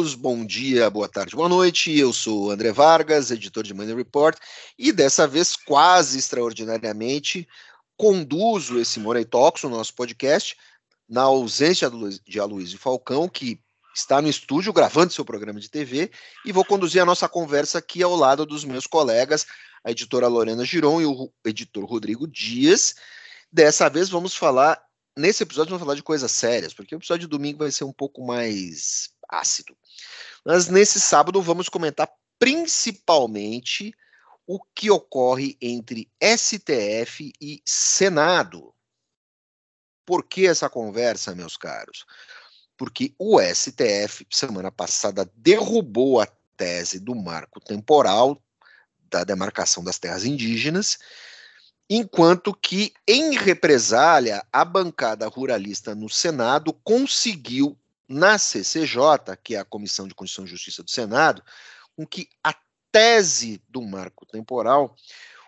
bom dia, boa tarde, boa noite. Eu sou André Vargas, editor de Money Report, e dessa vez, quase extraordinariamente, conduzo esse Money Talks, o nosso podcast, na ausência de Aloysio Falcão, que está no estúdio gravando seu programa de TV, e vou conduzir a nossa conversa aqui ao lado dos meus colegas, a editora Lorena Giron e o editor Rodrigo Dias. Dessa vez vamos falar, nesse episódio vamos falar de coisas sérias, porque o episódio de domingo vai ser um pouco mais ácido. Mas nesse sábado vamos comentar principalmente o que ocorre entre STF e Senado. Por que essa conversa, meus caros? Porque o STF, semana passada, derrubou a tese do marco temporal da demarcação das terras indígenas, enquanto que, em represália, a bancada ruralista no Senado conseguiu, na CCJ, que é a Comissão de Constituição e Justiça do Senado, com que a tese do marco temporal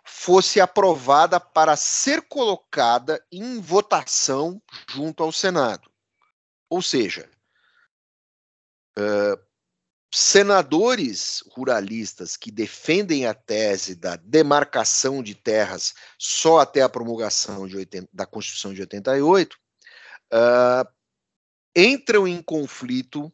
fosse aprovada para ser colocada em votação junto ao Senado. Ou seja, uh, senadores ruralistas que defendem a tese da demarcação de terras só até a promulgação 80, da Constituição de 88 uh, entram em conflito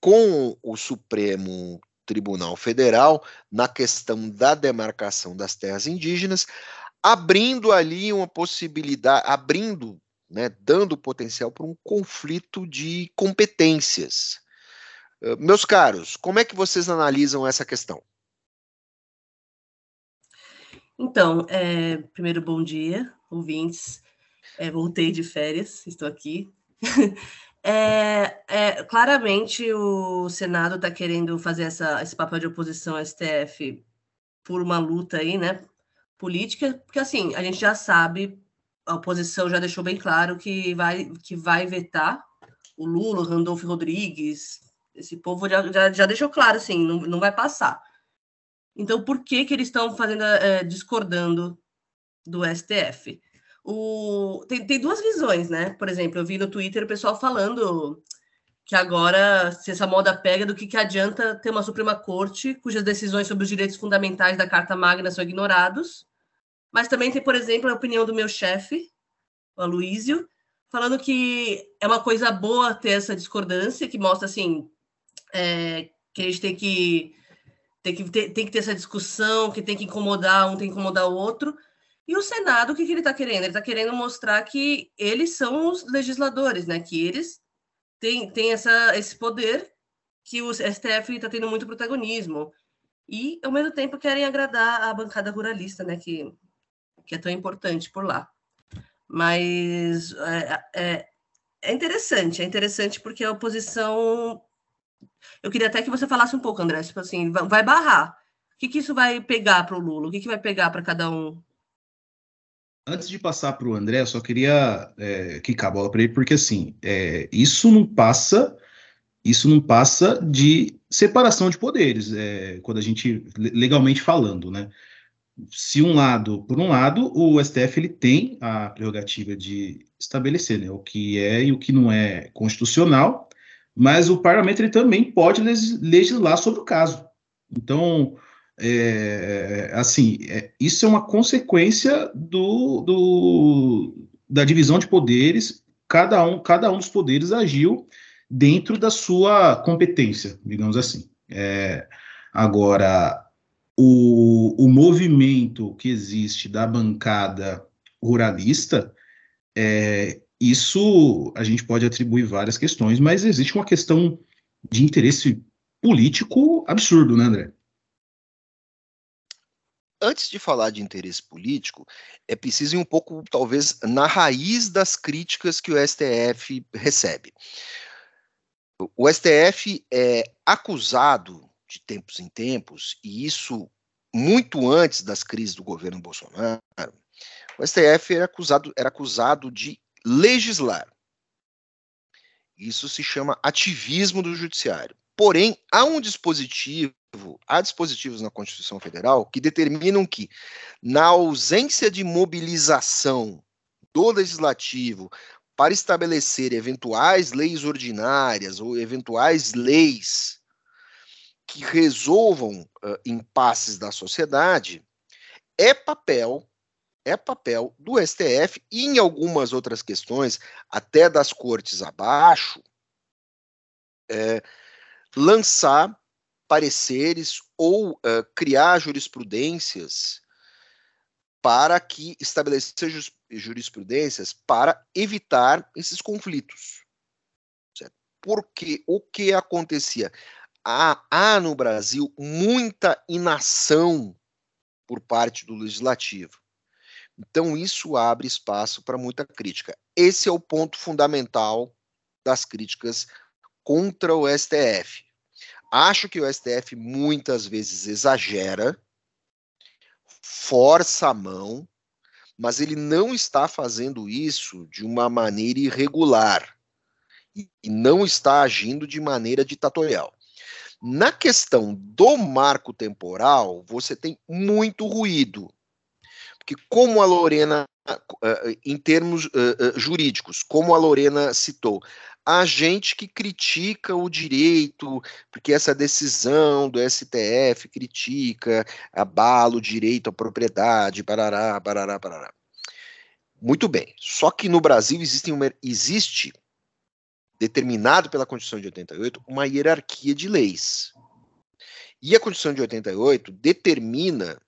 com o Supremo Tribunal Federal na questão da demarcação das terras indígenas, abrindo ali uma possibilidade, abrindo, né, dando potencial para um conflito de competências meus caros, como é que vocês analisam essa questão? Então, é, primeiro, bom dia, ouvintes. É, voltei de férias, estou aqui. é, é, claramente, o Senado está querendo fazer essa, esse papel de oposição ao STF por uma luta aí, né, política, porque assim, a gente já sabe, a oposição já deixou bem claro que vai, que vai vetar o Lula, o Randolfo Rodrigues, esse povo já, já, já deixou claro, assim, não, não vai passar. Então, por que, que eles estão fazendo, é, discordando do STF? O, tem, tem duas visões, né? Por exemplo, eu vi no Twitter o pessoal falando que agora, se essa moda pega, do que, que adianta ter uma Suprema Corte cujas decisões sobre os direitos fundamentais da Carta Magna são ignorados. Mas também tem, por exemplo, a opinião do meu chefe, o Aloísio, falando que é uma coisa boa ter essa discordância, que mostra, assim, é, que a gente tem que, tem, que ter, tem que ter essa discussão, que tem que incomodar um, tem que incomodar o outro. E o Senado, o que, que ele está querendo? Ele está querendo mostrar que eles são os legisladores, né? Que eles têm, têm essa, esse poder, que o STF está tendo muito protagonismo. E, ao mesmo tempo, querem agradar a bancada ruralista, né? Que, que é tão importante por lá. Mas é, é, é interessante, é interessante porque a oposição eu queria até que você falasse um pouco, André, tipo assim, vai barrar. O que, que isso vai pegar para o Lula? O que, que vai pegar para cada um? Antes de passar para o André, eu só queria é, quicar a bola para ele, porque assim, é, isso não passa, isso não passa de separação de poderes, é, quando a gente legalmente falando, né? Se um lado, por um lado, o STF ele tem a prerrogativa de estabelecer né, o que é e o que não é constitucional, mas o parlamento ele também pode legislar sobre o caso. Então, é, assim, é, isso é uma consequência do, do, da divisão de poderes. Cada um, cada um dos poderes agiu dentro da sua competência, digamos assim. É, agora, o, o movimento que existe da bancada ruralista, é, isso a gente pode atribuir várias questões, mas existe uma questão de interesse político absurdo, né, André? Antes de falar de interesse político, é preciso ir um pouco, talvez, na raiz das críticas que o STF recebe. O STF é acusado de tempos em tempos, e isso muito antes das crises do governo Bolsonaro, o STF era acusado, era acusado de legislar. Isso se chama ativismo do judiciário. Porém, há um dispositivo, há dispositivos na Constituição Federal que determinam que, na ausência de mobilização do legislativo para estabelecer eventuais leis ordinárias ou eventuais leis que resolvam uh, impasses da sociedade, é papel é papel do STF e em algumas outras questões, até das cortes abaixo, é, lançar pareceres ou uh, criar jurisprudências para que estabelecer jurisprudências para evitar esses conflitos. Certo? Porque o que acontecia? Há, há no Brasil muita inação por parte do legislativo. Então, isso abre espaço para muita crítica. Esse é o ponto fundamental das críticas contra o STF. Acho que o STF muitas vezes exagera, força a mão, mas ele não está fazendo isso de uma maneira irregular e não está agindo de maneira ditatorial. Na questão do marco temporal, você tem muito ruído que como a Lorena, eh, em termos eh, eh, jurídicos, como a Lorena citou, a gente que critica o direito, porque essa decisão do STF critica, abala o direito à propriedade, barará, barará, barará. Muito bem. Só que no Brasil existe, uma, existe determinado pela Constituição de 88 uma hierarquia de leis. E a Constituição de 88 determina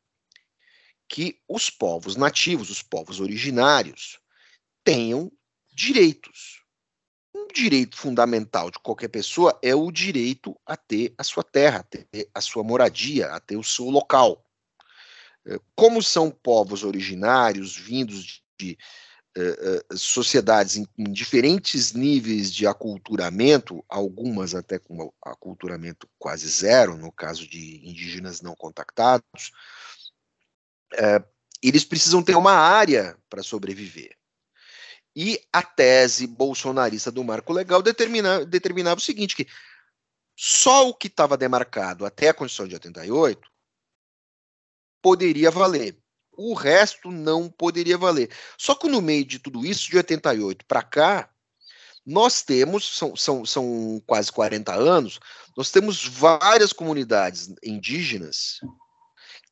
que os povos nativos, os povos originários, tenham direitos. Um direito fundamental de qualquer pessoa é o direito a ter a sua terra, a ter a sua moradia, a ter o seu local. É, como são povos originários vindos de uh, uh, sociedades em, em, diferentes níveis de aculturamento, algumas até com aculturamento quase zero, no caso de indígenas não contactados, eles precisam ter uma área para sobreviver. E a tese bolsonarista do marco legal determina, determinava o seguinte, que só o que estava demarcado até a Constituição de 88 poderia valer. O resto não poderia valer. Só que no meio de tudo isso, de 88 para cá, nós temos, são, são, são quase 40 anos, nós temos várias comunidades indígenas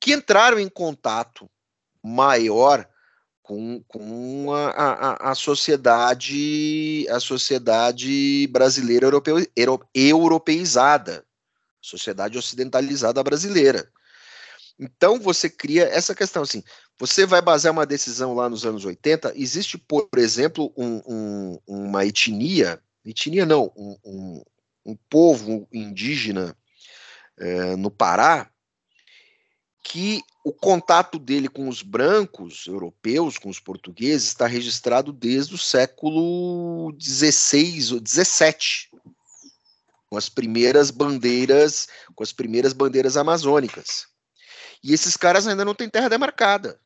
que entraram em contato maior com, com a, a, a sociedade a sociedade brasileira europeu, europeizada, sociedade ocidentalizada brasileira. Então você cria essa questão assim. Você vai basear uma decisão lá nos anos 80. Existe, por exemplo, um, um, uma etnia, etnia não, um, um, um povo indígena é, no Pará, que o contato dele com os brancos europeus, com os portugueses, está registrado desde o século XVI ou XVII, com as primeiras bandeiras, com as primeiras bandeiras amazônicas. E esses caras ainda não têm terra demarcada.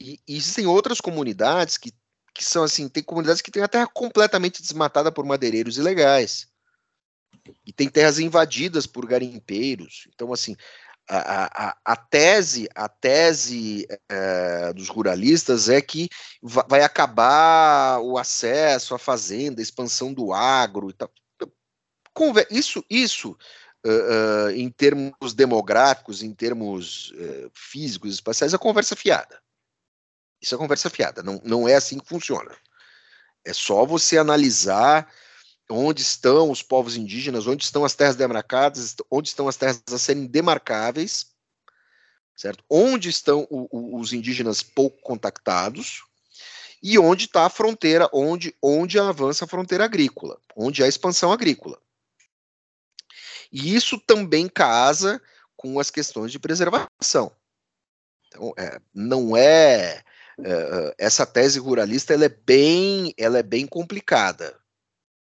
E, e existem outras comunidades que, que são assim, tem comunidades que têm a terra completamente desmatada por madeireiros ilegais. E tem terras invadidas por garimpeiros. Então, assim, a, a, tese, a tese é, dos ruralistas é que vai acabar o acesso à fazenda, a expansão do agro e tal. Isso, isso uh, uh, em termos demográficos, em termos uh, físicos, espaciais, é conversa fiada. Isso é conversa fiada, não, não é assim que funciona. É só você analisar onde estão os povos indígenas, onde estão as terras demarcadas, onde estão as terras a serem demarcáveis, certo? Onde estão o, o, os indígenas pouco contactados e onde está a fronteira, onde, onde avança a fronteira agrícola, onde há expansão agrícola. E isso também casa com as questões de preservação. Então, é, não é, é, essa tese ruralista ela é bem ela é bem complicada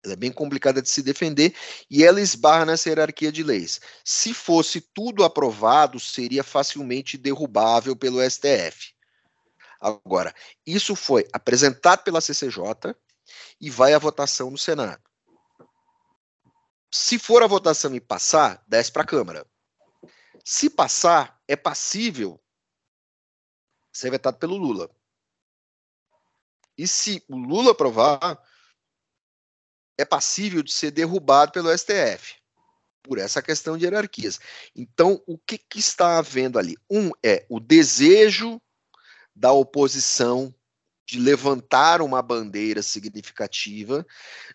ela é bem complicada de se defender e ela esbarra nessa hierarquia de leis. Se fosse tudo aprovado, seria facilmente derrubável pelo STF. Agora, isso foi apresentado pela CCJ e vai à votação no Senado. Se for a votação e passar, desce para a Câmara. Se passar, é passível ser vetado pelo Lula. E se o Lula aprovar, é passível de ser derrubado pelo STF por essa questão de hierarquias. Então, o que, que está havendo ali? Um é o desejo da oposição de levantar uma bandeira significativa,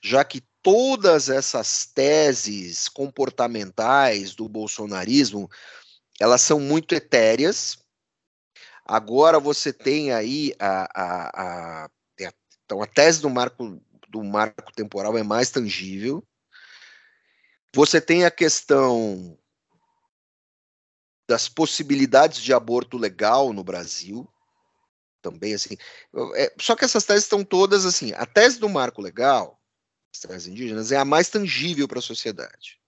já que todas essas teses comportamentais do bolsonarismo, elas são muito etéreas. Agora você tem aí a, a, a, então a tese do marco do marco temporal é mais tangível. Você tem a questão das possibilidades de aborto legal no Brasil, também assim. É, só que essas teses estão todas assim. A tese do marco legal, as terras indígenas, é a mais tangível para a sociedade.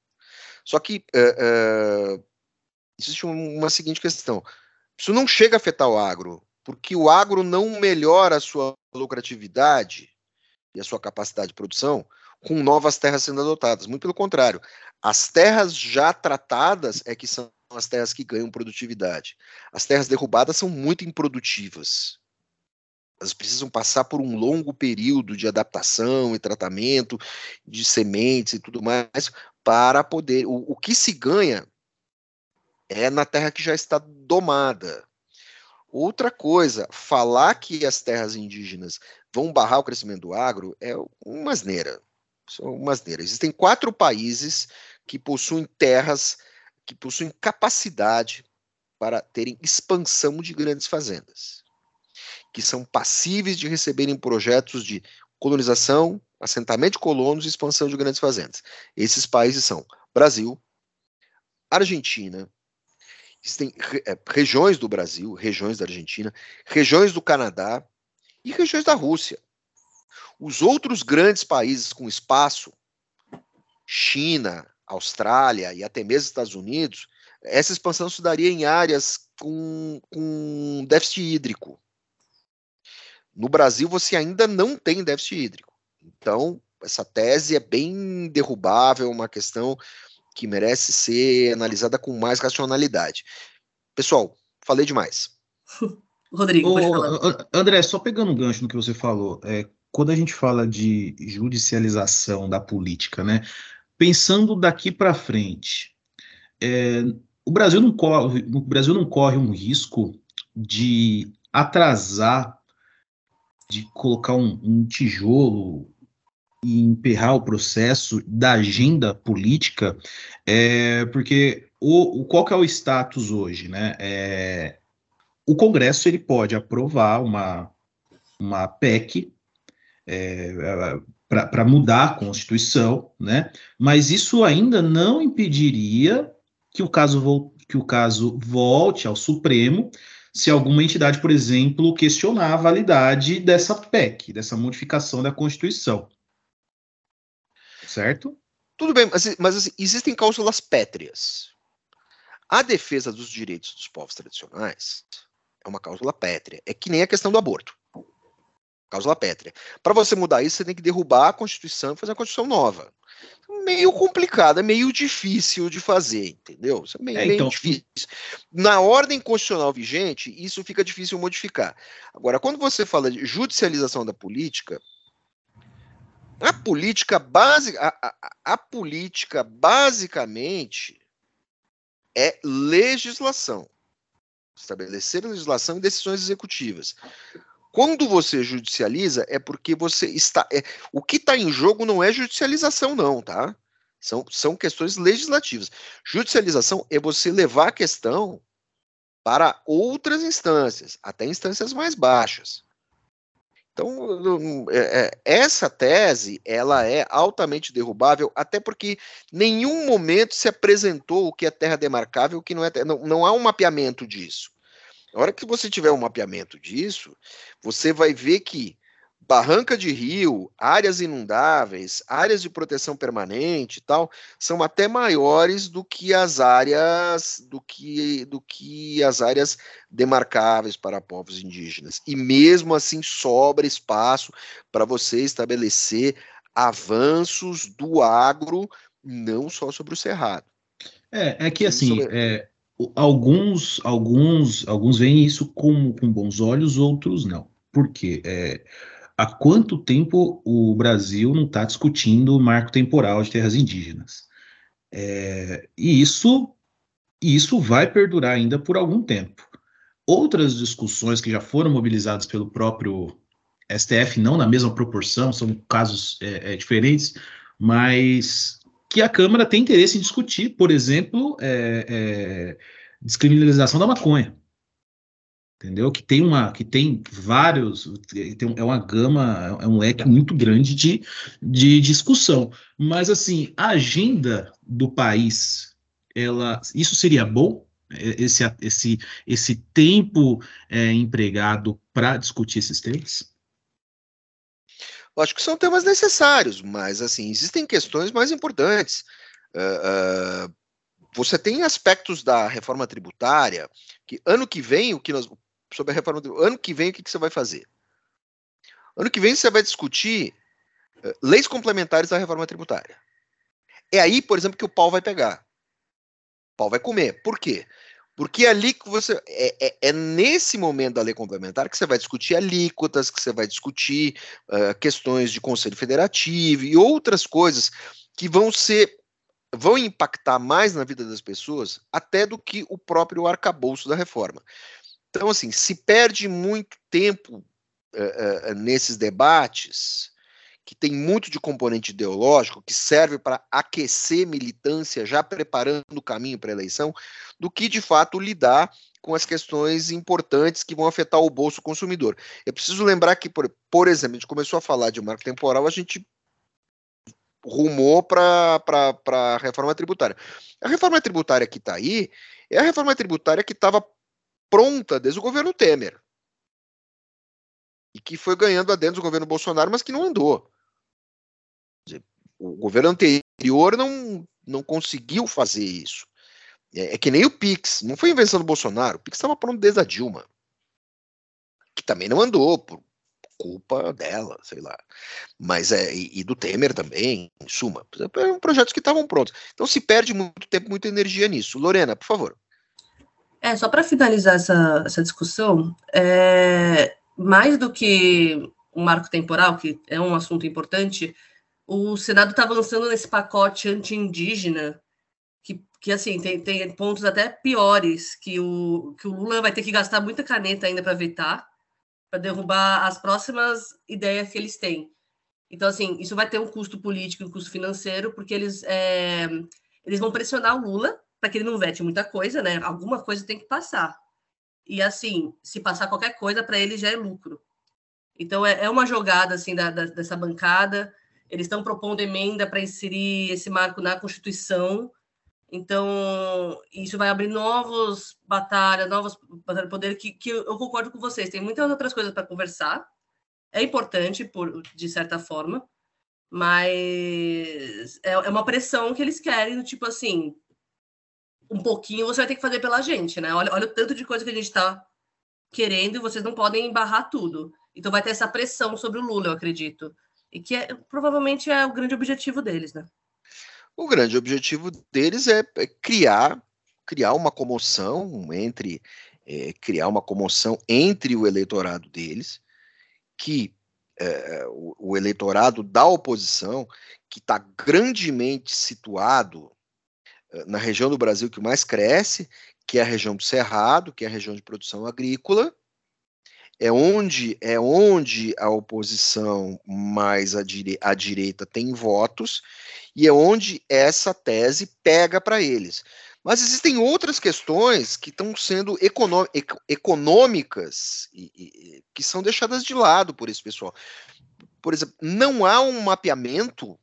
Só que é, é, existe uma seguinte questão: isso não chega a afetar o agro, porque o agro não melhora a sua lucratividade e a sua capacidade de produção com novas terras sendo adotadas. Muito pelo contrário, as terras já tratadas é que são as terras que ganham produtividade. As terras derrubadas são muito improdutivas elas precisam passar por um longo período de adaptação e tratamento de sementes e tudo mais para poder. O, o que se ganha é na terra que já está domada. Outra coisa, falar que as terras indígenas vão barrar o crescimento do agro é uma asneira. Uma asneira. Existem quatro países que possuem terras, que possuem capacidade para terem expansão de grandes fazendas que são passíveis de receberem projetos de colonização, assentamento de colonos e expansão de grandes fazendas. Esses países são Brasil, Argentina, existem é, regiões do Brasil, regiões da Argentina, regiões do Canadá e regiões da Rússia. Os outros grandes países com espaço, China, Austrália e até mesmo Estados Unidos, essa expansão se daria em áreas com, com déficit hídrico. No Brasil, você ainda não tem déficit hídrico. Então, essa tese é bem derrubável, uma questão que merece ser analisada com mais racionalidade. Pessoal, falei demais. Rodrigo, falar. André, só pegando um gancho no que você falou, é, quando a gente fala de judicialização da política, né, pensando daqui para frente, é, o Brasil não corre, o Brasil não corre um risco de atrasar de colocar um, um tijolo e emperrar o processo da agenda política, é, porque o, o, qual que é o status hoje, né? É, o Congresso ele pode aprovar uma, uma PEC é, para mudar a Constituição, né? Mas isso ainda não impediria que o caso, que o caso volte ao Supremo se alguma entidade, por exemplo, questionar a validade dessa PEC, dessa modificação da Constituição. Certo? Tudo bem, mas, mas assim, existem cláusulas pétreas. A defesa dos direitos dos povos tradicionais é uma cláusula pétrea. É que nem a questão do aborto. Cláusula pétrea. Para você mudar isso, você tem que derrubar a Constituição e fazer a Constituição nova meio complicado, é meio difícil de fazer, entendeu? Isso é meio, é, meio então... difícil. Na ordem constitucional vigente, isso fica difícil modificar. Agora, quando você fala de judicialização da política, a política básica, a, a, a política basicamente é legislação. Estabelecer legislação e decisões executivas. Quando você judicializa, é porque você está. É, o que está em jogo não é judicialização, não, tá? São, são questões legislativas. Judicialização é você levar a questão para outras instâncias, até instâncias mais baixas. Então, é, é, essa tese ela é altamente derrubável, até porque nenhum momento se apresentou o que é terra demarcável, o que não é. Não, não há um mapeamento disso. Na hora que você tiver um mapeamento disso, você vai ver que barranca de rio, áreas inundáveis, áreas de proteção permanente e tal, são até maiores do que as áreas do que do que as áreas demarcáveis para povos indígenas. E mesmo assim sobra espaço para você estabelecer avanços do agro, não só sobre o cerrado. É, é que assim, sobre... é, alguns, alguns, alguns veem isso com, com bons olhos, outros não. Por quê? É, há quanto tempo o Brasil não está discutindo o marco temporal de terras indígenas? É, e isso, isso vai perdurar ainda por algum tempo. Outras discussões que já foram mobilizadas pelo próprio STF, não na mesma proporção, são casos é, é, diferentes, mas que a Câmara tem interesse em discutir, por exemplo, é, é, descriminalização da maconha entendeu? Que tem uma, que tem vários, tem, é uma gama, é um leque muito grande de, de discussão. Mas assim, a agenda do país, ela, isso seria bom? Esse, esse, esse tempo é, empregado para discutir esses temas? Eu acho que são temas necessários, mas assim existem questões mais importantes. Uh, uh, você tem aspectos da reforma tributária que ano que vem o que nós sobre a reforma do ano que vem o que, que você vai fazer? Ano que vem você vai discutir uh, leis complementares da reforma tributária. É aí, por exemplo, que o pau vai pegar. O pau vai comer. Por quê? Porque é ali que você. É, é, é, nesse momento da lei complementar que você vai discutir alíquotas, que você vai discutir uh, questões de conselho federativo e outras coisas que vão ser. vão impactar mais na vida das pessoas até do que o próprio arcabouço da reforma. Então, assim, se perde muito tempo uh, uh, nesses debates, que tem muito de componente ideológico, que serve para aquecer militância, já preparando o caminho para a eleição, do que de fato lidar com as questões importantes que vão afetar o bolso consumidor. Eu preciso lembrar que, por, por exemplo, a gente começou a falar de marco temporal, a gente rumou para a reforma tributária. A reforma tributária que está aí é a reforma tributária que estava pronta desde o governo Temer. E que foi ganhando adentro do governo Bolsonaro, mas que não andou. O governo anterior não, não conseguiu fazer isso. É, é que nem o Pix, não foi invenção do Bolsonaro, o Pix estava pronto desde a Dilma. Que também não andou, por culpa dela, sei lá. Mas é, e, e do Temer também, em suma. Eram projetos que estavam prontos. Então se perde muito tempo, muita energia nisso. Lorena, por favor. É, só para finalizar essa, essa discussão, é, mais do que um marco temporal, que é um assunto importante, o Senado está avançando nesse pacote anti-indígena, que, que assim, tem, tem pontos até piores, que o, que o Lula vai ter que gastar muita caneta ainda para vetar, para derrubar as próximas ideias que eles têm. Então, assim, isso vai ter um custo político um custo financeiro, porque eles, é, eles vão pressionar o Lula para que ele não vete muita coisa, né? Alguma coisa tem que passar. E assim, se passar qualquer coisa, para ele já é lucro. Então é, é uma jogada assim da, da, dessa bancada. Eles estão propondo emenda para inserir esse marco na Constituição. Então, isso vai abrir novos batalhas, novos batalhas de poder que, que eu concordo com vocês. Tem muitas outras coisas para conversar. É importante, por, de certa forma, mas é, é uma pressão que eles querem, tipo assim, um pouquinho você vai ter que fazer pela gente, né? Olha, olha o tanto de coisa que a gente está querendo e vocês não podem embarrar tudo. Então vai ter essa pressão sobre o Lula, eu acredito. E que é, provavelmente é o grande objetivo deles, né? O grande objetivo deles é, é criar, criar uma comoção entre é, criar uma comoção entre o eleitorado deles, que é, o, o eleitorado da oposição, que está grandemente situado na região do Brasil que mais cresce, que é a região do Cerrado, que é a região de produção agrícola, é onde é onde a oposição mais à, dire à direita tem votos e é onde essa tese pega para eles. Mas existem outras questões que estão sendo econômicas e, e, que são deixadas de lado por esse pessoal. Por exemplo, não há um mapeamento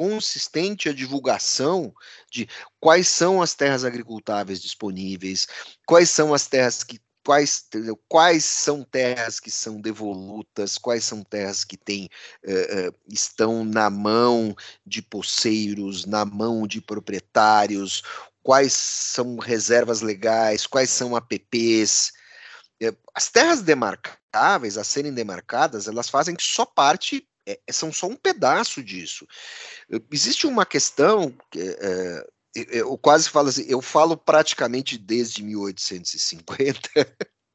consistente a divulgação de quais são as terras agricultáveis disponíveis, quais são as terras que quais, quais são terras que são devolutas, quais são terras que têm, uh, estão na mão de poceiros, na mão de proprietários, quais são reservas legais, quais são APPs. As terras demarcáveis, a serem demarcadas, elas fazem só parte é, são só um pedaço disso. Existe uma questão, é, eu quase falo assim, eu falo praticamente desde 1850,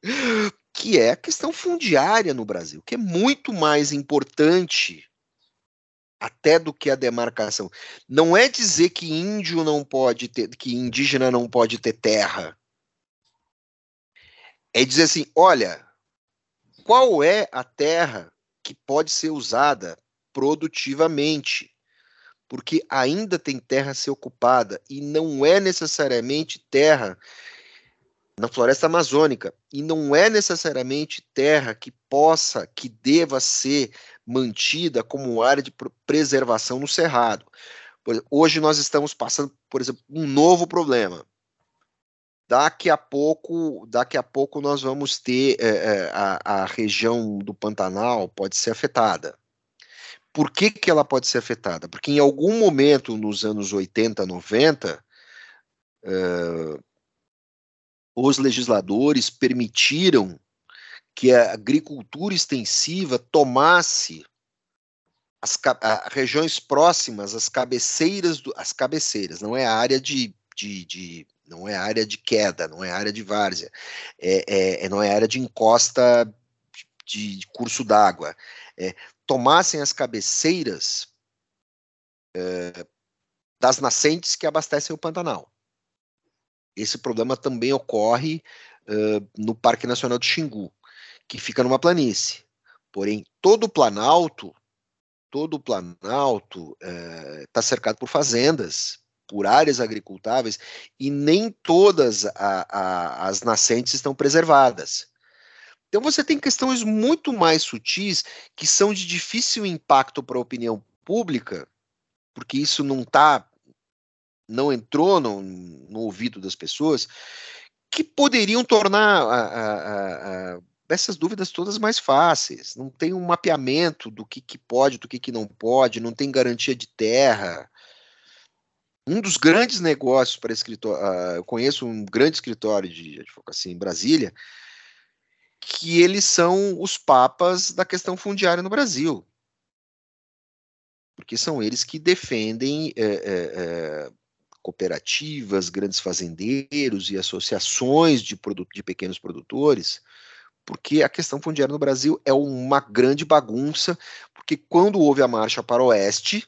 que é a questão fundiária no Brasil, que é muito mais importante até do que a demarcação. Não é dizer que índio não pode ter, que indígena não pode ter terra. É dizer assim, olha, qual é a terra que pode ser usada produtivamente? Porque ainda tem terra a ser ocupada e não é necessariamente terra na floresta amazônica e não é necessariamente terra que possa, que deva ser mantida como área de preservação no cerrado. Hoje nós estamos passando, por exemplo, um novo problema. Daqui a pouco, daqui a pouco nós vamos ter é, a, a região do Pantanal pode ser afetada. Por que, que ela pode ser afetada? Porque em algum momento nos anos 80, 90, uh, os legisladores permitiram que a agricultura extensiva tomasse as a, regiões próximas, as cabeceiras, do, as cabeceiras, não é a área de, de, de não é área de queda, não é área de várzea, é, é, é não é área de encosta de, de curso d'água, é, tomassem as cabeceiras é, das nascentes que abastecem o Pantanal. Esse problema também ocorre uh, no Parque Nacional do Xingu, que fica numa planície. Porém, todo o Planalto, todo o Planalto está uh, cercado por fazendas, por áreas agricultáveis, e nem todas a, a, as nascentes estão preservadas. Então você tem questões muito mais sutis que são de difícil impacto para a opinião pública, porque isso não está não entrou no, no ouvido das pessoas, que poderiam tornar a, essas dúvidas todas mais fáceis. Não tem um mapeamento do que, que pode, do que, que não pode, não tem garantia de terra. Um dos grandes negócios para escritório, uh, eu conheço um grande escritório de advocacia em Brasília, que eles são os papas da questão fundiária no Brasil. Porque são eles que defendem é, é, cooperativas, grandes fazendeiros e associações de, de pequenos produtores, porque a questão fundiária no Brasil é uma grande bagunça, porque quando houve a marcha para o oeste,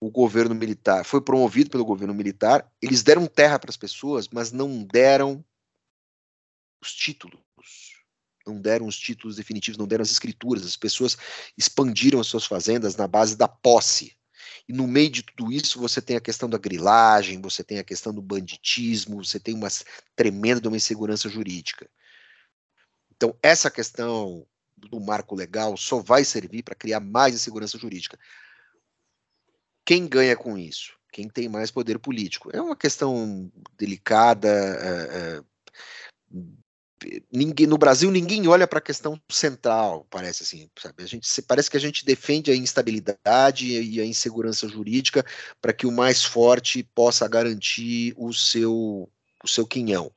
o governo militar foi promovido pelo governo militar, eles deram terra para as pessoas, mas não deram os títulos. Não deram os títulos definitivos, não deram as escrituras. As pessoas expandiram as suas fazendas na base da posse. E no meio de tudo isso, você tem a questão da grilagem, você tem a questão do banditismo, você tem uma tremenda uma insegurança jurídica. Então, essa questão do marco legal só vai servir para criar mais insegurança jurídica. Quem ganha com isso? Quem tem mais poder político? É uma questão delicada, é, é, ninguém no Brasil ninguém olha para a questão central, parece assim, sabe? A gente parece que a gente defende a instabilidade e a insegurança jurídica para que o mais forte possa garantir o seu o seu quinhão.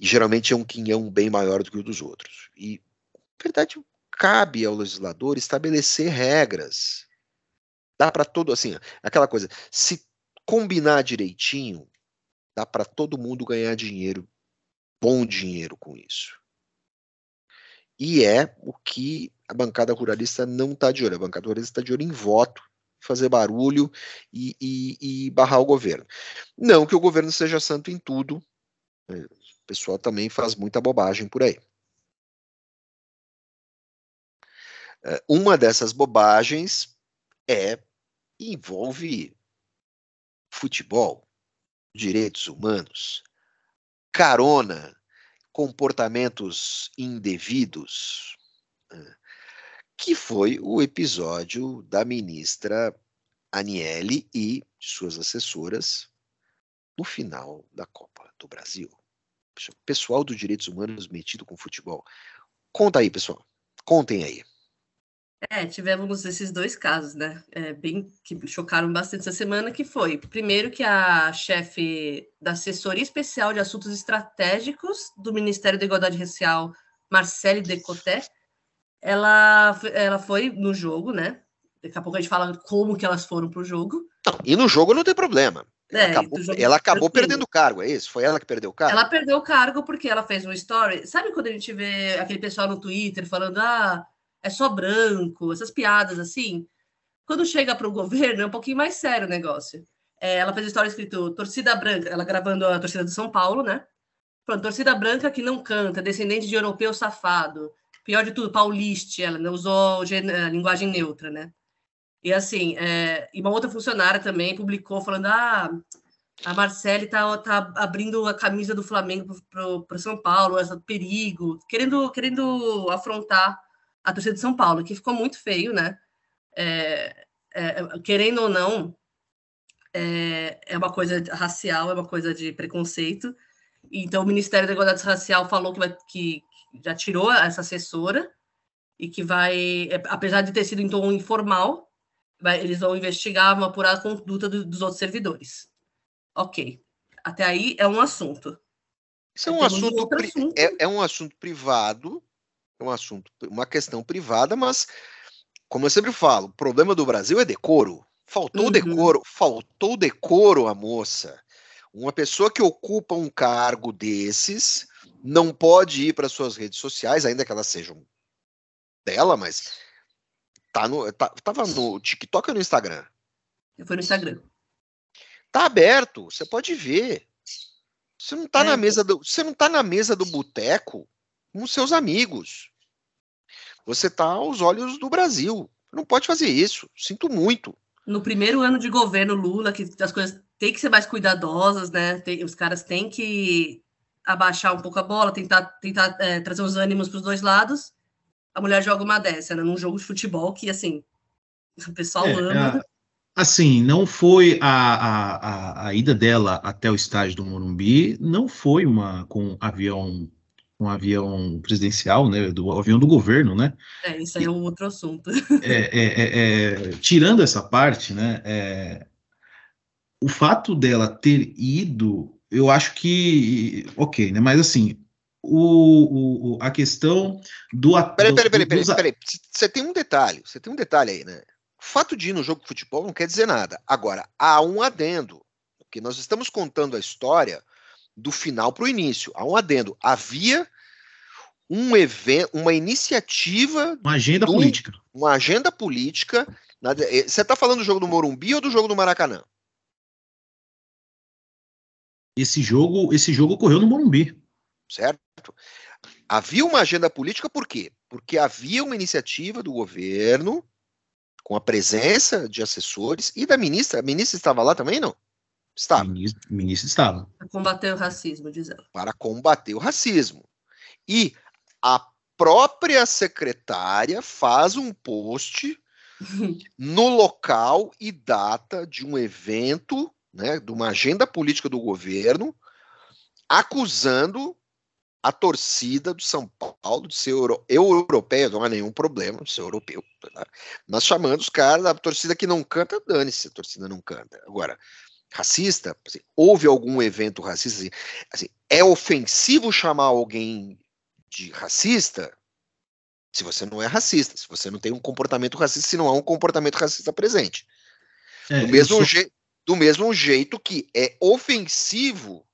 E geralmente é um quinhão bem maior do que o dos outros. E na verdade cabe ao legislador estabelecer regras. Dá para todo assim, aquela coisa, se combinar direitinho, dá para todo mundo ganhar dinheiro bom dinheiro com isso. E é o que a bancada ruralista não está de olho. A bancada ruralista está de olho em voto, fazer barulho e, e, e, barrar o governo. Não que o governo seja santo em tudo, né? o pessoal também faz muita bobagem por aí. É, uma dessas bobagens é envolve futebol, direitos humanos, carona, comportamentos indevidos, né, que foi o episódio da ministra Aniele e suas assessoras no final da Copa do Brasil. Pessoal dos direitos humanos metido com futebol. Conta aí, pessoal. Contem aí. É, tivemos esses dois casos, né? É, bem que chocaram bastante essa semana, que foi primeiro que a chefe da assessoria especial de assuntos estratégicos do Ministério da Igualdade Racial, Marcele Decoté, ela, ela foi no jogo, né? Daqui a pouco a gente fala como que elas foram para o jogo. Não, e no jogo não tem problema. Ela É, acabou, ela acabou perdendo o cargo, é isso? Foi ela que perdeu o cargo? Ela perdeu o cargo porque ela fez um story. Sabe quando a gente vê aquele pessoal no Twitter falando, ah, é só branco, essas piadas assim? Quando chega para o governo, é um pouquinho mais sério o negócio. É, ela fez story escrito torcida branca, ela gravando a torcida do São Paulo, né? Pronto, torcida branca que não canta, descendente de europeu safado. Pior de tudo, pauliste, ela não usou a linguagem neutra, né? E assim, é, e uma outra funcionária também publicou falando: ah, a Marcele tá, tá abrindo a camisa do Flamengo para São Paulo, essa perigo, querendo, querendo afrontar a torcida de São Paulo, que ficou muito feio, né? É, é, querendo ou não, é, é uma coisa racial, é uma coisa de preconceito. Então, o Ministério da Igualdade Racial falou que, vai, que já tirou essa assessora e que vai, é, apesar de ter sido em tom informal, vai, eles vão investigar, vão apurar a conduta do, dos outros servidores. Ok. Até aí é um assunto. Isso é um assunto, assunto. É, é um assunto privado, é um assunto, uma questão privada, mas como eu sempre falo, o problema do Brasil é decoro. Faltou Uhum. decoro, faltou decoro à moça. Uma pessoa que ocupa um cargo desses não pode ir para suas redes sociais, ainda que elas sejam dela, mas tá no, tá, tava no TikTok ou no Instagram? Foi no Instagram. Tá aberto, você pode ver. Você não tá É. na mesa do, você não tá na mesa do boteco com seus amigos. Você tá aos olhos do Brasil. Não pode fazer isso. Sinto muito. No primeiro ano de governo Lula, que as coisas têm que ser mais cuidadosas, né? Tem- os caras têm que abaixar um pouco a bola, tentar, tentar é, trazer os ânimos para os dois lados. A mulher joga uma dessa, né? Num jogo de futebol que, assim, o pessoal É, ama. é, assim, não foi a, a, a, a ida dela até o estádio do Morumbi, não foi uma com avião um avião presidencial, né, do avião do governo, né? É, isso aí é um outro assunto. É, é, é, é, tirando essa parte, né, é, o fato dela ter ido, eu acho que, ok, né, mas assim, o, o- a questão do... Peraí, peraí, peraí, peraí, peraí. Você tem um detalhe. Você tem um detalhe aí, né? O fato de ir no jogo de futebol não quer dizer nada. Agora, há um adendo. Porque nós estamos contando a história do final para o início. Há um adendo. Havia um evento, uma iniciativa Uma agenda do- política. uma agenda política. na- eh, Você está falando do jogo do Morumbi ou do jogo do Maracanã? Esse jogo, esse jogo ocorreu no Morumbi. Certo? Havia uma agenda política por quê? Porque havia uma iniciativa do governo, com a presença de assessores e da ministra. A ministra estava lá também, não? Estava. ministro, o ministro estava. Pra combater o racismo, diz ela. Para combater o racismo. E a própria secretária faz um post no local e data de um evento, né, de uma agenda política do governo, acusando a torcida do São Paulo de ser euro, eu europeia, não há nenhum problema de ser europeu, tá? mas chamando os caras, a torcida que não canta, dane-se, a torcida não canta. Agora, racista, assim, houve algum evento racista, assim, assim, é ofensivo chamar alguém de racista se você não é racista, se você não tem um comportamento racista, se não há um comportamento racista presente. É, Do mesmo, sou- je- do mesmo jeito que é ofensivo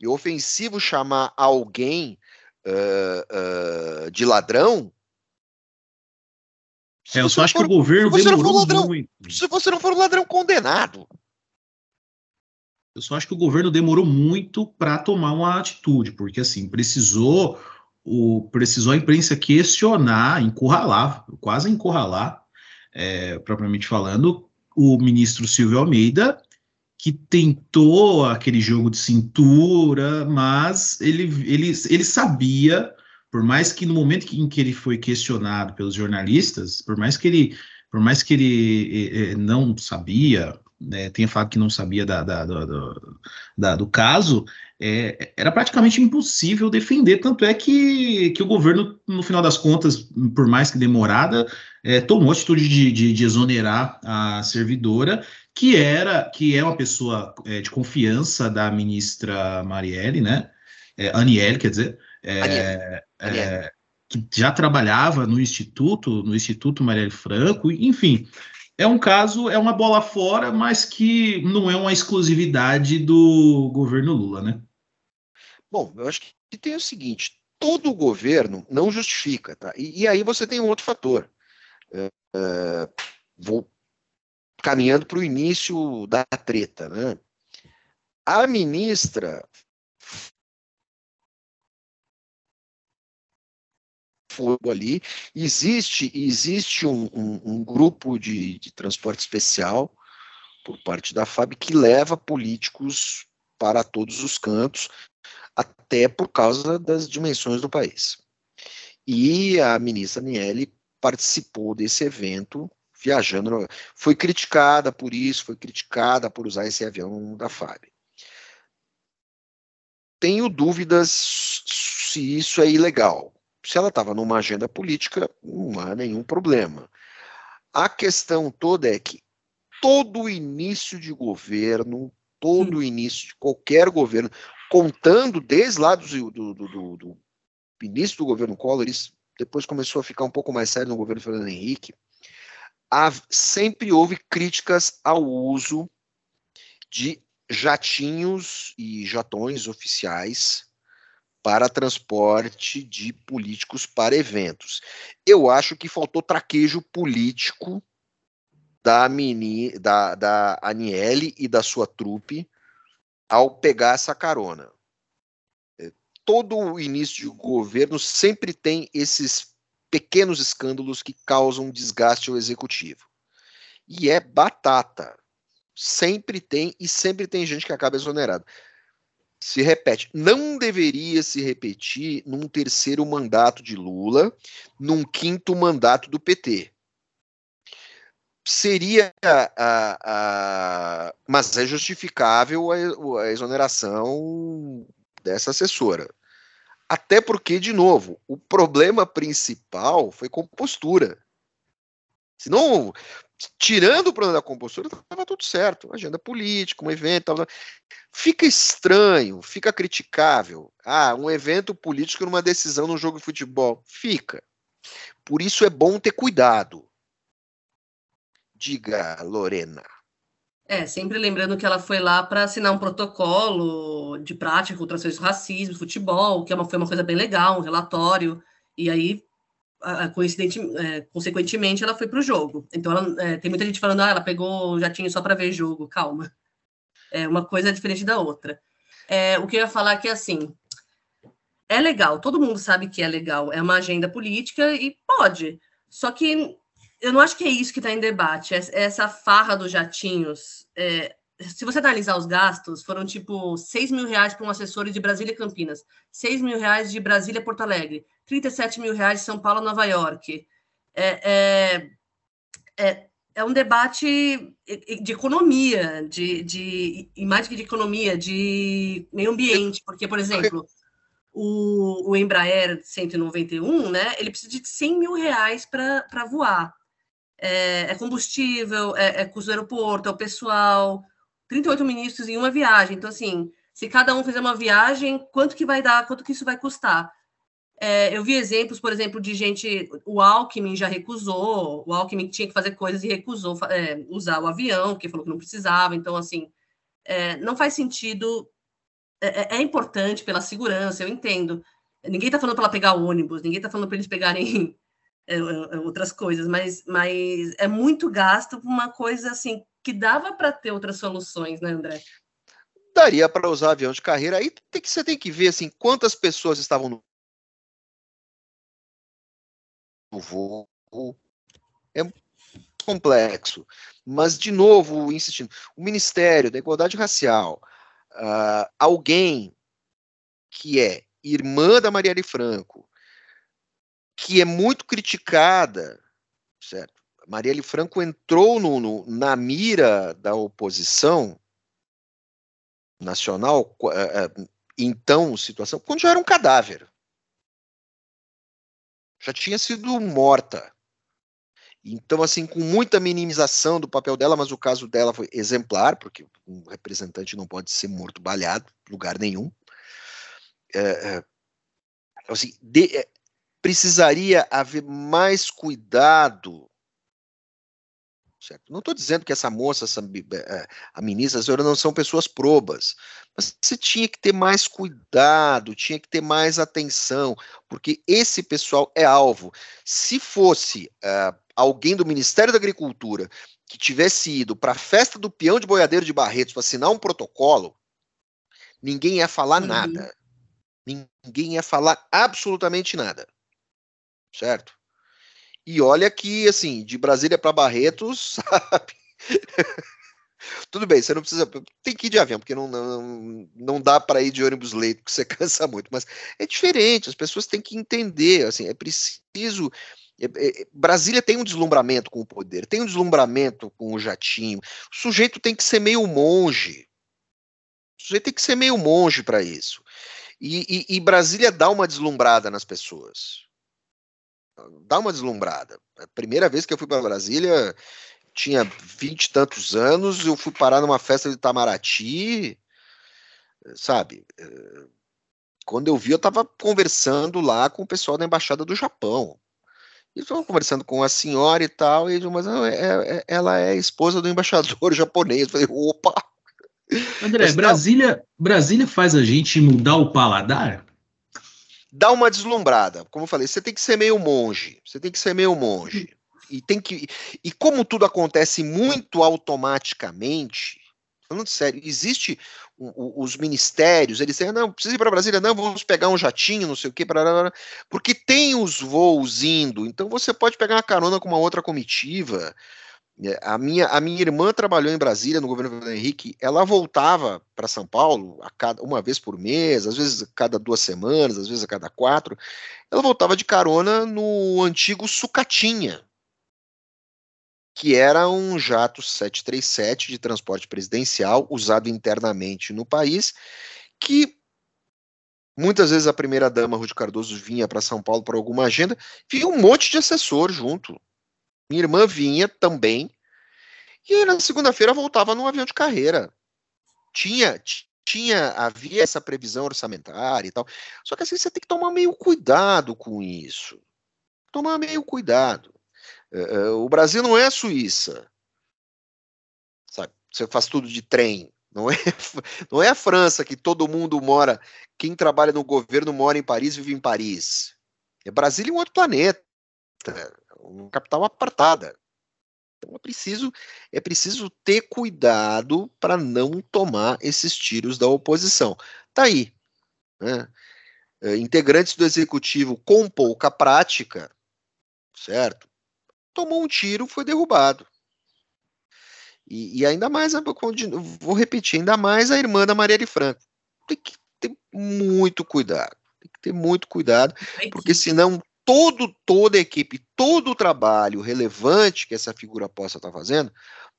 e ofensivo chamar alguém ah, ah, de ladrão. se é, eu você só não acho que for- o governo se você não for ladrão, muito. se você não for um ladrão condenado. Eu só acho que o governo demorou muito para tomar uma atitude, porque assim, precisou o precisou a imprensa questionar, encurralar, quase encurralar, é, propriamente falando, o ministro Silvio Almeida, que tentou aquele jogo de cintura, mas ele, ele, ele sabia, por mais que no momento em que ele foi questionado pelos jornalistas, por mais que ele, por mais que ele eh, eh, não sabia, né, tenha falado que não sabia da, da- da- do- caso, é, era praticamente impossível defender. Tanto é que, que o governo, no final das contas, por mais que demorada, é, tomou a atitude de, de- de exonerar a servidora, que era que é uma pessoa é, de confiança da ministra Marielle, né? É, Aniele, quer dizer. é, Aniele. é, que já trabalhava no Instituto, no Instituto Marielle Franco, enfim, é um caso, é uma bola fora, mas que não é uma exclusividade do governo Lula, né? Bom, eu acho que tem o seguinte: todo governo não justifica, tá? E, e aí você tem um outro fator. É, é, vou caminhando para o início da treta, né? A ministra fogo ali. Existe, existe um, um, um grupo de, de, transporte especial por parte da FAB que leva políticos para todos os cantos, até por causa das dimensões do país. E a ministra Niele participou desse evento viajando, foi criticada por isso, foi criticada por usar esse avião da FAB. Tenho dúvidas se isso é ilegal se ela estava numa agenda política, não há nenhum problema. A questão toda é que todo início de governo, todo hum. início de qualquer governo, contando desde lá do, do, do, do início do governo Collor, isso depois começou a ficar um pouco mais sério no governo Fernando Henrique, há, sempre houve críticas ao uso de jatinhos e jatões oficiais para transporte de políticos para eventos. Eu acho que faltou traquejo político da, mini, da, da Aniele e da sua trupe ao pegar essa carona. É, todo o início de governo sempre tem esses pequenos escândalos que causam desgaste ao executivo. E é batata. Sempre tem, e sempre tem gente que acaba exonerado se repete. Não deveria se repetir num terceiro mandato de Lula, num quinto mandato do PT. Seria, a, a, mas é justificável a, a exoneração dessa assessora. Até porque, de novo, o problema principal foi compostura. Senão, tirando o problema da compostura, estava tudo certo. Agenda política, um evento. Fica estranho, fica criticável. Ah, um evento político numa decisão no jogo de futebol. Fica. Por isso é bom ter cuidado. Diga, Lorena. É, sempre lembrando que ela foi lá para assinar um protocolo de prática contra do racismo, futebol, que é uma, foi uma coisa bem legal, um relatório. E aí coincidente, é, consequentemente, ela foi para o jogo. Então, ela, é, tem muita gente falando, ah, ela pegou o jatinho só para ver jogo. Calma. É uma coisa é diferente da outra. É, o que eu ia falar é que, assim, é legal, todo mundo sabe que é legal, é uma agenda política e pode. Só que eu não acho que é isso que está em debate, essa farra dos jatinhos. É, se você analisar os gastos, foram tipo 6 mil reais para um assessor de Brasília e Campinas, 6 mil reais de Brasília e Porto Alegre, 37 mil reais de São Paulo a Nova York. É, é, é, é, um debate de economia, de, de, e que de economia, de meio ambiente, porque, por exemplo, o, o Embraer 191, né, ele precisa de 100 mil reais para voar. É, é, combustível, é, é custo do aeroporto, é o pessoal, 38 ministros em uma viagem. Então, assim, se cada um fizer uma viagem, quanto que vai dar, quanto que isso vai custar? É, eu vi exemplos, por exemplo, de gente. O Alckmin já recusou, o Alckmin tinha que fazer coisas e recusou é, usar o avião, porque falou que não precisava. Então, assim, é, não faz sentido. É, é, é importante pela segurança, eu entendo. Ninguém está falando para ela pegar ônibus, ninguém está falando para eles pegarem é, outras coisas, mas, mas é muito gasto por uma coisa assim que dava para ter outras soluções, né, André? Daria para usar avião de carreira. Aí tem que, você tem que ver assim quantas pessoas estavam no voo é complexo. Mas, de novo, insistindo, o Ministério da Igualdade Racial, uh, alguém que é irmã da Marielle Franco, que é muito criticada, certo? Marielle Franco entrou no, no, na mira da oposição nacional, uh, uh, então, situação, quando já era um cadáver já tinha sido morta. Então, assim, com muita minimização do papel dela, mas o caso dela foi exemplar, porque um representante não pode ser morto balhado, lugar nenhum. É, é, assim, de, é, precisaria haver mais cuidado Certo? Não estou dizendo que essa moça, essa, eh, a ministra, a senhora não são pessoas probas, mas você tinha que ter mais cuidado, tinha que ter mais atenção, porque esse pessoal é alvo. Se fosse uh, alguém do Ministério da Agricultura que tivesse ido para a festa do peão de boiadeiro de Barretos para assinar um protocolo, ninguém ia falar uhum. nada. Ninguém ia falar absolutamente nada. Certo? E olha que, assim, de Brasília para Barretos, sabe? Tudo bem, você não precisa. Tem que ir de avião, porque não, não, não dá para ir de ônibus leito, porque você cansa muito. Mas é diferente, as pessoas têm que entender. Assim, é preciso. É, é, Brasília tem um deslumbramento com o poder, tem um deslumbramento com o jatinho. O sujeito tem que ser meio monge. O sujeito tem que ser meio monge para isso. E, e, e Brasília dá uma deslumbrada nas pessoas dá uma deslumbrada. A primeira vez que eu fui para Brasília, tinha vinte e tantos anos, eu fui parar numa festa de Itamaraty, sabe? Eh, quando eu vi, eu estava conversando lá com o pessoal da Embaixada do Japão. E estava conversando com a senhora e tal, e mas não, é, é, ela é esposa do embaixador japonês. Eu falei, opa! André, mas, Brasília, Brasília faz a gente mudar o paladar? Dá uma deslumbrada. Como eu falei, você tem que ser meio monge. Você tem que ser meio monge. E tem que. E como tudo acontece muito automaticamente, falando sério, existe o, os ministérios, eles dizem, não, precisa ir para Brasília, não, vamos pegar um jatinho, não sei o quê, porque tem os voos indo, então você pode pegar uma carona com uma outra comitiva, a minha, a minha irmã trabalhou em Brasília, no governo Fernando Henrique. Ela voltava para São Paulo a cada, uma vez por mês, às vezes a cada duas semanas, às vezes a cada quatro. Ela voltava de carona no antigo Sucatinha, que era um jato 737 de transporte presidencial usado internamente no país, que muitas vezes a primeira-dama Ruth Cardoso vinha para São Paulo para alguma agenda, vinha um monte de assessor junto minha irmã vinha também. E aí, na segunda-feira voltava num avião de carreira. Tinha, tinha, havia essa previsão orçamentária e tal. Só que assim, você tem que tomar meio cuidado com isso. Tomar meio cuidado. Uh, o Brasil não é a Suíça. Sabe? Você faz tudo de trem. Não é, não é a França que todo mundo mora, quem trabalha no governo mora em Paris, vive em Paris. É Brasília um outro planeta uma capital apartada. Então é preciso, é preciso ter cuidado para não tomar esses tiros da oposição. Tá aí. Né? É, integrantes do executivo com pouca prática, certo? Tomou um tiro, foi derrubado. E, e ainda mais, vou repetir, ainda mais a irmã da Maria de Franco. Tem que ter muito cuidado. Tem que ter muito cuidado, porque senão todo, toda a equipe, todo o trabalho relevante que essa figura possa estar fazendo,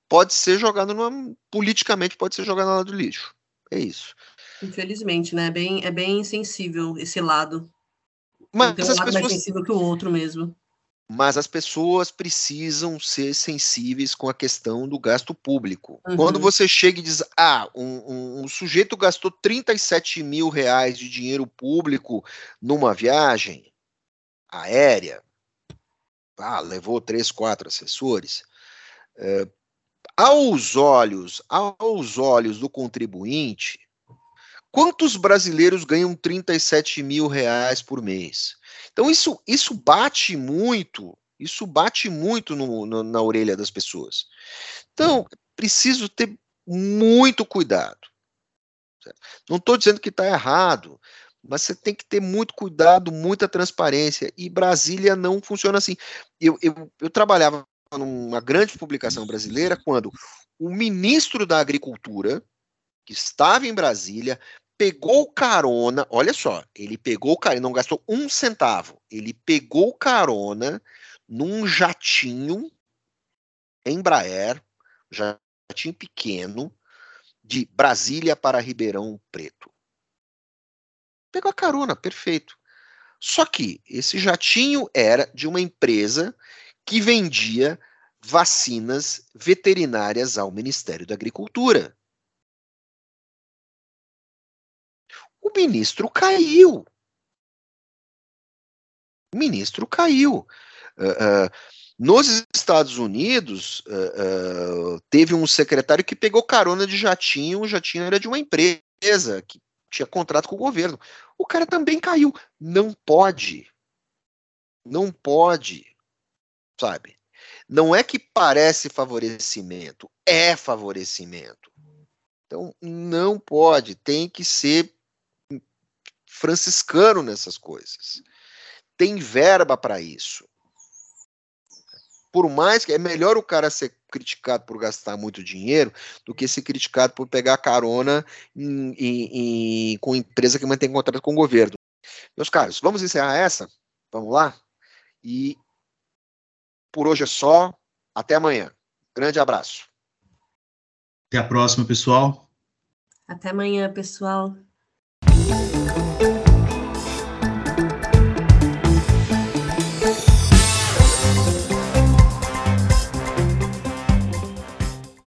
pode ser jogado numa, politicamente pode ser jogado na lado do lixo. É isso. Infelizmente, né? É bem, é bem sensível esse lado. Mas um as lado pessoas... mais sensível que o outro mesmo. Mas as pessoas precisam ser sensíveis com a questão do gasto público. Uhum. Quando você chega e diz, ah, um, um, um, sujeito gastou 37 mil reais de dinheiro público numa viagem, aérea, ah, levou três, quatro assessores. É, aos olhos, aos olhos do contribuinte, quantos brasileiros ganham 37 mil reais por mês? Então isso, isso bate muito, isso bate muito no, no, na orelha das pessoas. Então, preciso ter muito cuidado. Não estou dizendo que está errado, mas você tem que ter muito cuidado, muita transparência. E Brasília não funciona assim. Eu, eu, eu trabalhava numa grande publicação brasileira quando o ministro da Agricultura, que estava em Brasília, pegou carona, olha só, ele pegou carona, não gastou um centavo, ele pegou carona num jatinho Embraer, jatinho pequeno, de Brasília para Ribeirão Preto. Pegou a carona, perfeito. Só que esse jatinho era de uma empresa que vendia vacinas veterinárias ao Ministério da Agricultura. O ministro caiu. O ministro caiu. Uh, uh, Nos Estados Unidos, uh, teve um secretário que pegou carona de jatinho, o jatinho era de uma empresa que tinha contrato com o governo. O cara também caiu. Não pode. Não pode. Sabe? Não é que parece favorecimento, é favorecimento. Então, não pode, tem que ser franciscano nessas coisas. Tem verba para isso. Por mais que é melhor o cara ser criticado por gastar muito dinheiro do que ser criticado por pegar carona em, em, em, com empresa que mantém contrato com o governo. Meus caros, vamos encerrar essa? Vamos lá? E por hoje é só. Até amanhã. Grande abraço. Até a próxima, pessoal. Até amanhã, pessoal.